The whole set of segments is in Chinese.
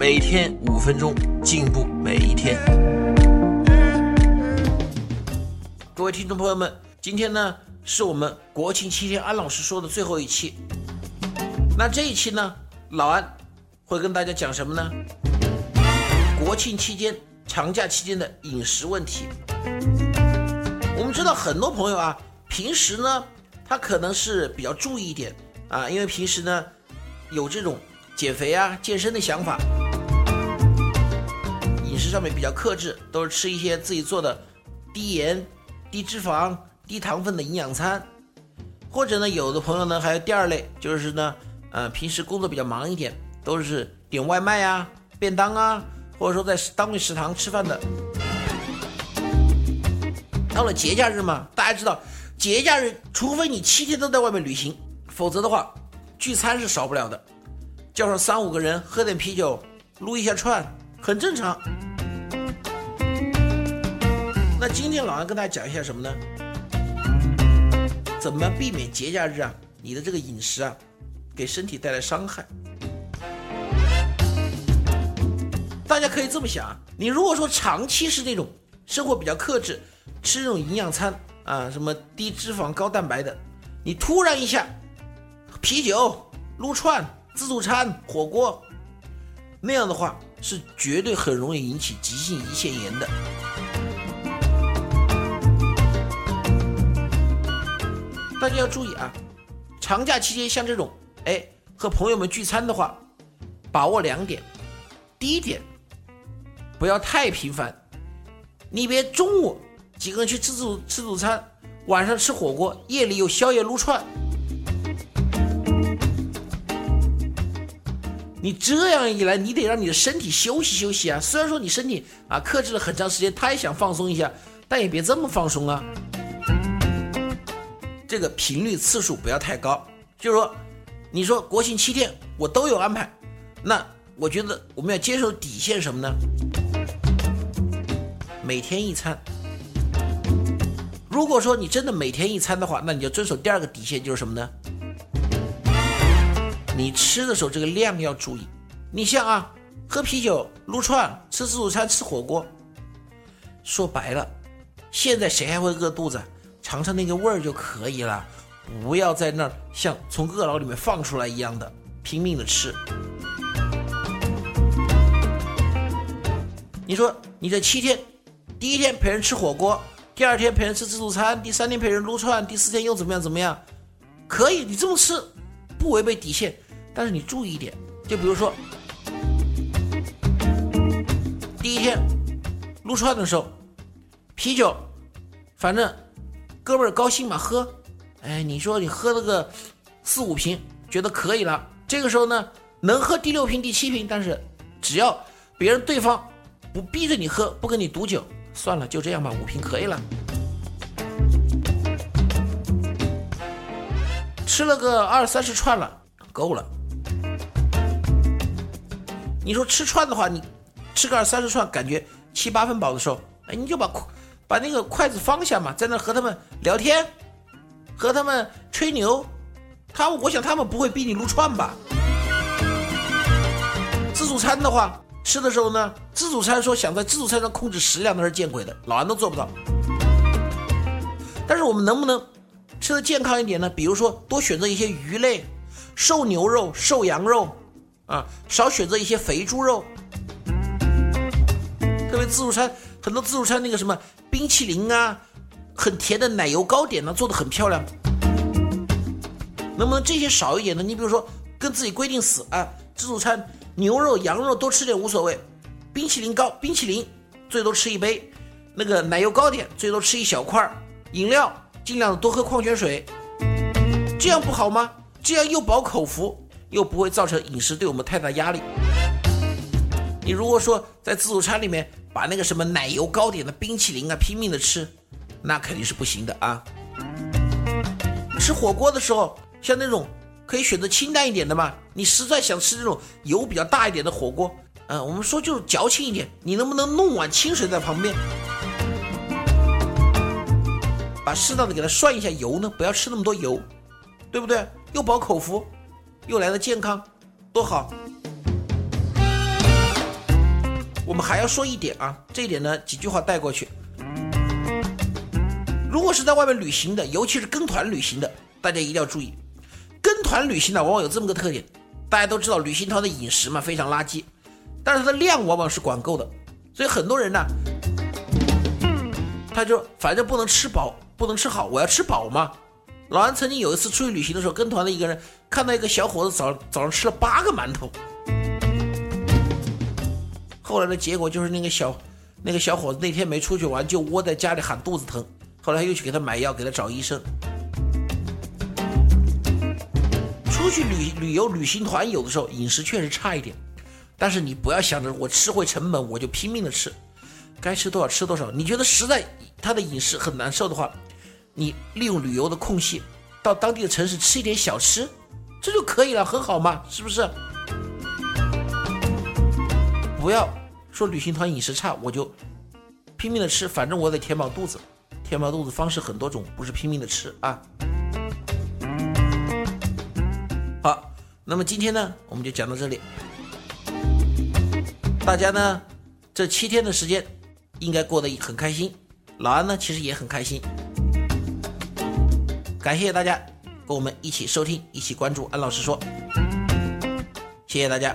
每天五分钟，进步每一天。各位听众朋友们，今天呢是我们国庆七天安老师说的最后一期。那这一期呢，老安会跟大家讲什么呢？国庆期间、长假期间的饮食问题。我们知道很多朋友啊，平时呢他可能是比较注意一点啊，因为平时呢。有这种减肥啊、健身的想法，食上面比较克制，都是吃一些自己做的低盐、低脂肪、低糖分的营养餐。或者呢，有的朋友呢还有第二类，就是呢，呃，平时工作比较忙一点，都是点外卖啊、便当啊，或者说在单位食堂吃饭的。到了节假日嘛，大家知道，节假日除非你七天都在外面旅行，否则的话。聚餐是少不了的，叫上三五个人喝点啤酒，撸一下串，很正常。那今天老安跟大家讲一下什么呢？怎么避免节假日啊，你的这个饮食啊，给身体带来伤害？大家可以这么想啊，你如果说长期是那种生活比较克制，吃这种营养餐啊，什么低脂肪高蛋白的，你突然一下。啤酒、撸串、自助餐、火锅，那样的话是绝对很容易引起急性胰腺炎的。大家要注意啊！长假期间像这种，哎，和朋友们聚餐的话，把握两点。第一点，不要太频繁，你别中午几个人去自助吃自助餐，晚上吃火锅，夜里有宵夜撸串。你这样一来，你得让你的身体休息休息啊！虽然说你身体啊克制了很长时间，他也想放松一下，但也别这么放松啊。这个频率次数不要太高。就是说，你说国庆七天我都有安排，那我觉得我们要坚守底线什么呢？每天一餐。如果说你真的每天一餐的话，那你就遵守第二个底线，就是什么呢？你吃的时候，这个量要注意。你像啊，喝啤酒、撸串、吃自助餐、吃火锅，说白了，现在谁还会饿肚子？尝尝那个味儿就可以了，不要在那儿像从饿牢里面放出来一样的拼命的吃。你说你这七天，第一天陪人吃火锅，第二天陪人吃自助餐，第三天陪人撸串，第四天又怎么样怎么样？可以，你这么吃，不违背底线。但是你注意一点，就比如说，第一天撸串的时候，啤酒，反正哥们儿高兴嘛喝，哎，你说你喝了个四五瓶，觉得可以了。这个时候呢，能喝第六瓶、第七瓶，但是只要别人对方不逼着你喝，不跟你赌酒，算了，就这样吧，五瓶可以了。吃了个二三十串了，够了。你说吃串的话，你吃个二三十串，感觉七八分饱的时候，哎，你就把把那个筷子放下嘛，在那和他们聊天，和他们吹牛。他，我想他们不会逼你撸串吧？自助餐的话，吃的时候呢，自助餐说想在自助餐上控制食量，那是见鬼的，老安都做不到。但是我们能不能吃的健康一点呢？比如说多选择一些鱼类，瘦牛肉、瘦羊肉。啊，少选择一些肥猪肉，特别自助餐，很多自助餐那个什么冰淇淋啊，很甜的奶油糕点呢，做的很漂亮。能不能这些少一点呢？你比如说，跟自己规定死啊，自助餐牛肉、羊肉多吃点无所谓，冰淇淋糕、冰淇淋最多吃一杯，那个奶油糕点最多吃一小块儿，饮料尽量多喝矿泉水，这样不好吗？这样又饱口福。又不会造成饮食对我们太大压力。你如果说在自助餐里面把那个什么奶油糕点的冰淇淋啊拼命的吃，那肯定是不行的啊。吃火锅的时候，像那种可以选择清淡一点的嘛。你实在想吃这种油比较大一点的火锅，嗯，我们说就是矫情一点，你能不能弄碗清水在旁边，把适当的给它涮一下油呢？不要吃那么多油，对不对？又饱口福，又来的健康，多好。我们还要说一点啊，这一点呢，几句话带过去。如果是在外面旅行的，尤其是跟团旅行的，大家一定要注意。跟团旅行呢，往往有这么个特点，大家都知道，旅行团的饮食嘛非常垃圾，但是它的量往往是管够的，所以很多人呢，他就反正不能吃饱，不能吃好，我要吃饱嘛。老安曾经有一次出去旅行的时候，跟团的一个人看到一个小伙子早早上吃了八个馒头，后来的结果就是那个小那个小伙子那天没出去玩，就窝在家里喊肚子疼。后来又去给他买药，给他找医生。出去旅旅游旅行团，有的时候饮食确实差一点，但是你不要想着我吃回成本，我就拼命的吃，该吃多少吃多少。你觉得实在他的饮食很难受的话，你利用旅游的空隙，到当地的城市吃一点小吃，这就可以了，很好嘛，是不是？不要说旅行团饮食差，我就拼命的吃，反正我得填饱肚子。填饱肚子方式很多种，不是拼命的吃啊。好，那么今天呢，我们就讲到这里。大家呢，这七天的时间应该过得很开心。老安呢，其实也很开心。感谢大家跟我们一起收听，一起关注安老师说。谢谢大家。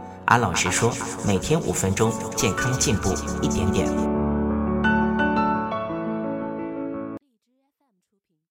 安老师说，每天五分钟，健康进步一点点。